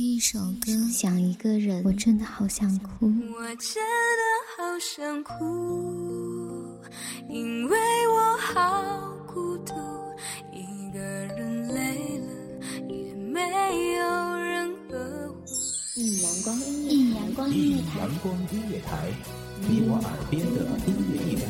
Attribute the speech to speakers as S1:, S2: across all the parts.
S1: 听一首歌，想一个人，我真的好想哭。
S2: 我真的好想哭，因为我好孤独，一个人累了也没有人呵护。
S1: 一阳光音乐，一阳光音乐台，
S3: 阳光音乐台，你我耳边的音乐驿站，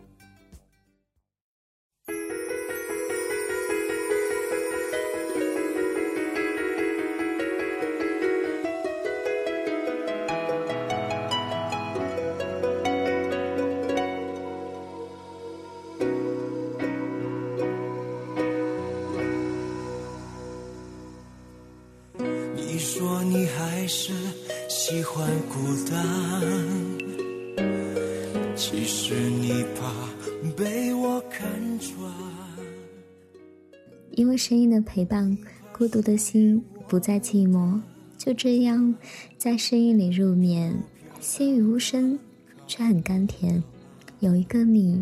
S4: 喜欢孤单，其实你怕被我看穿。
S1: 因为声音的陪伴，孤独的心不再寂寞。就这样，在声音里入眠，心语无声，却很甘甜。有一个你，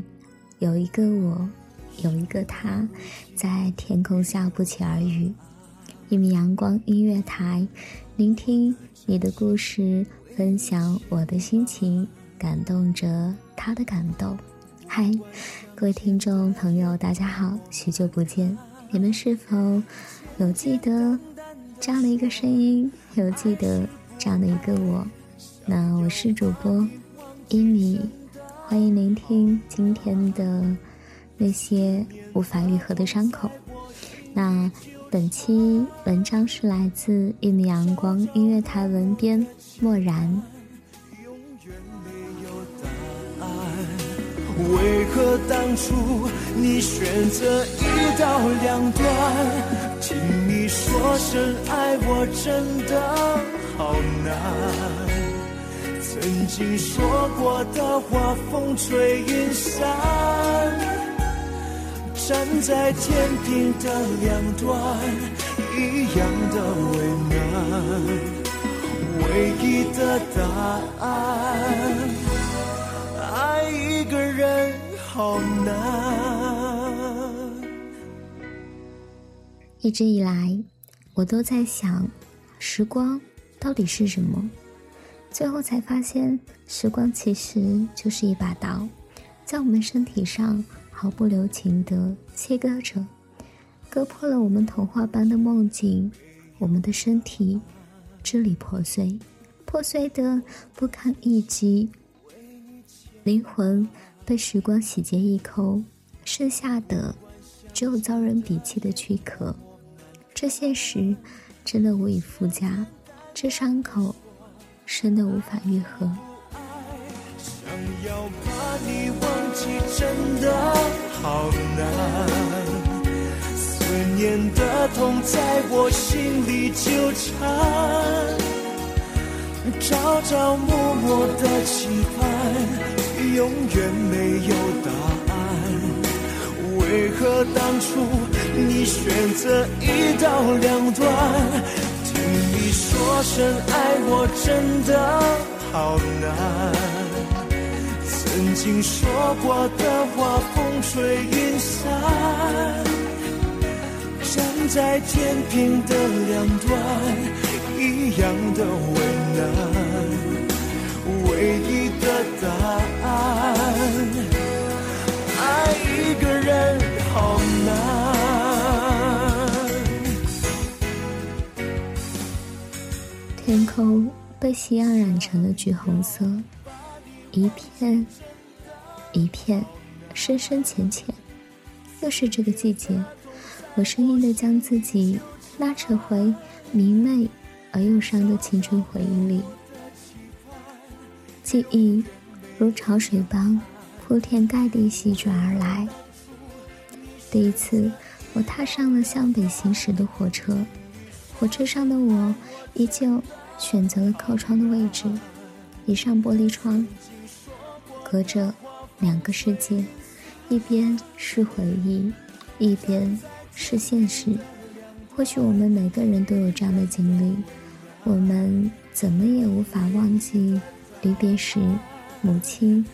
S1: 有一个我，有一个他，在天空下不期而遇。一米阳光音乐台，聆听你的故事，分享我的心情，感动着他的感动。嗨，各位听众朋友，大家好，许久不见，你们是否有记得这样的一个声音，有记得这样的一个我？那我是主播一米，欢迎聆听今天的那些无法愈合的伤口。那。本期文章是来自一米阳光音乐台文编漠然。
S4: 为何当初你选择一刀两断？听你说声爱我真的好难。曾经说过的话，风吹云散。站在天平的两端，一样的为难。唯一的答案，爱一个人好难。
S1: 一直以来，我都在想，时光到底是什么？最后才发现，时光其实就是一把刀，在我们身体上。毫不留情地切割着，割破了我们童话般的梦境，我们的身体支离破碎，破碎的不堪一击，灵魂被时光洗劫一空，剩下的只有遭人鄙弃的躯壳。这现实真的无以复加，这伤口深的无法愈合。
S4: 要把你忘记真的好难，思念的痛在我心里纠缠，朝朝暮暮的期盼，永远没有答案。为何当初你选择一刀两断？听你说声爱我真的好难。曾经说过的话，风吹云散。站在天平的两端，一样的为难。唯一的答案，爱一个人好
S1: 难。天空被夕阳染成了橘红色。一片，一片，深深浅浅。又是这个季节，我生硬的将自己拉扯回明媚而忧伤的青春回忆里。记忆如潮水般铺天盖地席卷而来，第一次，我踏上了向北行驶的火车，火车上的我依旧选择了靠窗的位置，一扇玻璃窗，隔着两个世界，一边是回忆，一边是现实。或许我们每个人都有这样的经历，我们怎么也无法忘记离别时母亲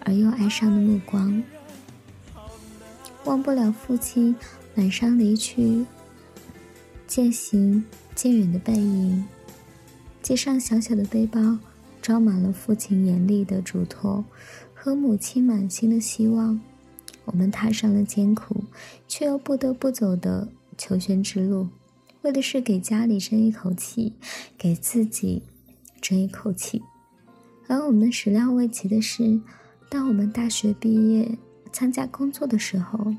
S1: 而又哀伤的目光，忘不了父亲满山离去渐行渐远的背影。肩上小小的背包装满了父亲严厉的嘱托和母亲满心的希望，我们踏上了艰苦却又不得不走的。求学之路，为的是给家里争一口气，给自己争一口气。而我们始料未及的是，当我们大学毕业参加工作的时候，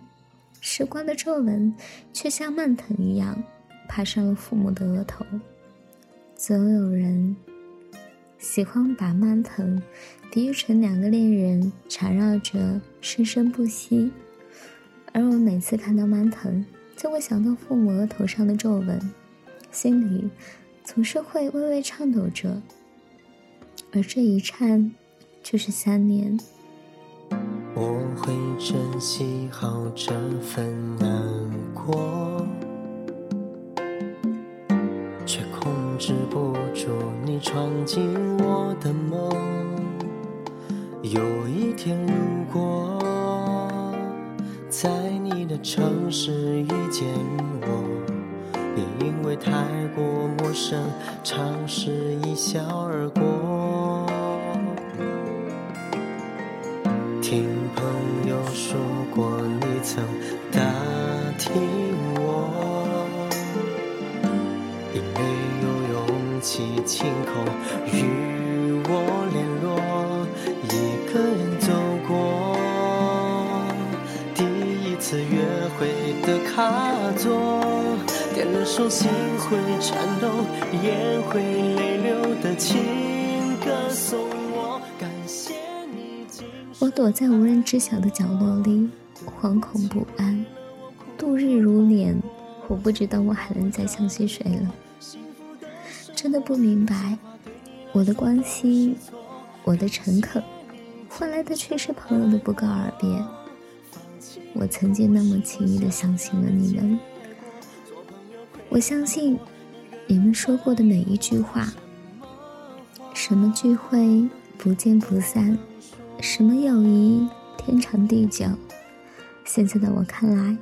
S1: 时光的皱纹却像蔓藤一样爬上了父母的额头。总有人喜欢把蔓藤比喻成两个恋人缠绕着生生不息，而我每次看到蔓藤。就会想到父母额头上的皱纹，心里总是会微微颤抖着，而这一颤就是三年。
S5: 我会珍惜好这份难过，止不住你闯进我的梦。有一天，如果。在你的城市遇见我，也因为太过陌生，尝试一笑而过。听朋友说过，你曾勇气亲口与我联络，一个人走过第一。次约会的卡座，点了首心会颤抖、眼会泪流的情歌，送我。感谢你。
S1: 我躲在无人知晓的角落里，惶恐不安，度日如年。我不知道我还能再相信谁了，真的不明白，我的关心，我的诚恳，换来的却是朋友的不告而别。我曾经那么轻易的相信了你们，我相信你们说过的每一句话。什么聚会不见不散，什么友谊天长地久。现在的我看来，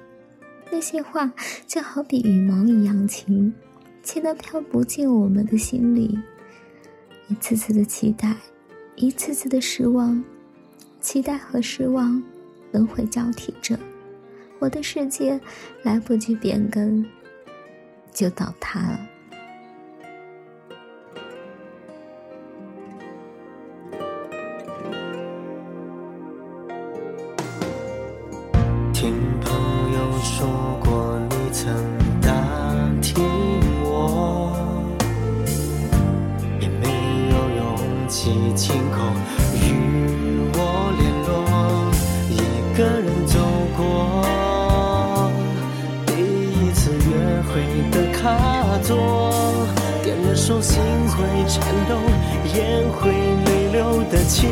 S1: 那些话就好比羽毛一样轻，轻的飘不进我们的心里。一次次的期待，一次次的失望，期待和失望。轮回交替着，我的世界来不及变更，就倒塌了。
S5: 听朋友说过，你曾起晴空与我联络。一个人走过第一次约会的卡座，点了首心会颤抖、眼会泪流的情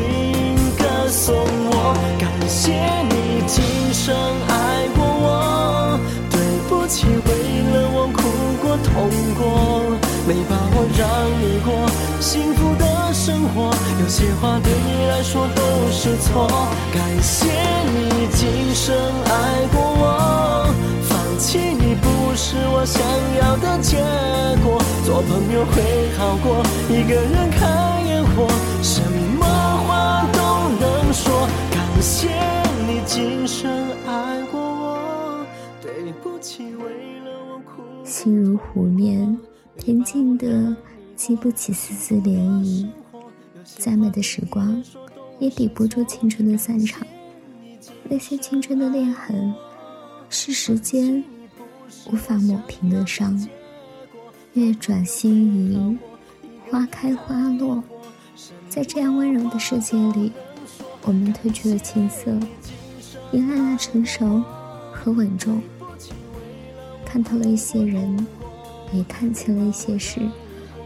S5: 歌送我。感谢你今生爱过我，对不起为了我哭过痛过，没把握让你过幸福的。生活有些话对你来说都是错，感谢你今生爱过我，放弃你不是我想要的结果，做朋友会好过一个人看烟火，什么话都能说，感谢你今生爱过我，对不起为了我哭。
S1: 心如湖面，平静的激不起丝丝涟漪。再美的时光，也抵不住青春的散场。那些青春的裂痕，是时间无法抹平的伤。月转星移，花开花落，在这样温柔的世界里，我们褪去了青涩，迎来了成熟，和稳重。看透了一些人，也看清了一些事。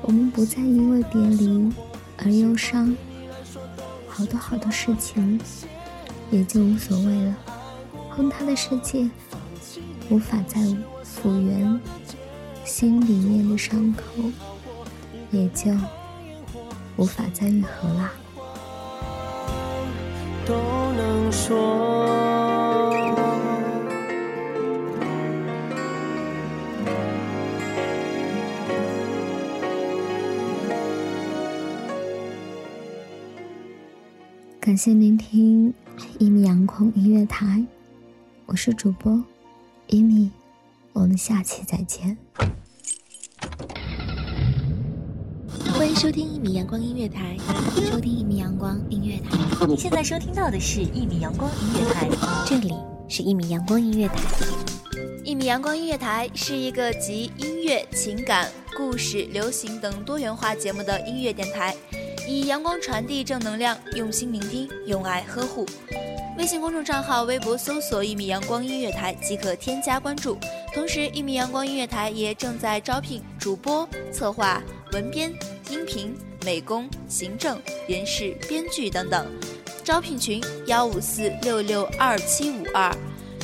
S1: 我们不再因为别离而忧伤，好多好多事情也就无所谓了。崩塌的世界无法再复原，心里面的伤口也就无法再愈合啦。
S5: 都能说。
S1: 感谢聆听一米阳光音乐台，我是主播一米，我们下期再见。
S6: 欢迎收听一米阳光音乐台，
S1: 收听一米阳光音乐台。
S7: 你现在收听到的是一米阳光音乐台，
S1: 这里是一米阳光音乐台。
S6: 一米阳光音乐台是一个集音乐、情感、故事、流行等多元化节目的音乐电台。以阳光传递正能量，用心聆听，用爱呵护。微信公众账号、微博搜索“一米阳光音乐台”即可添加关注。同时，一米阳光音乐台也正在招聘主播、策划、文编、音频、美工、行政、人事、编剧等等。招聘群：幺五四六六二七五二。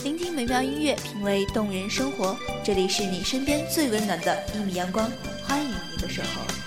S6: 聆听美妙音乐，品味动人生活。这里是你身边最温暖的一米阳光，欢迎你的守候。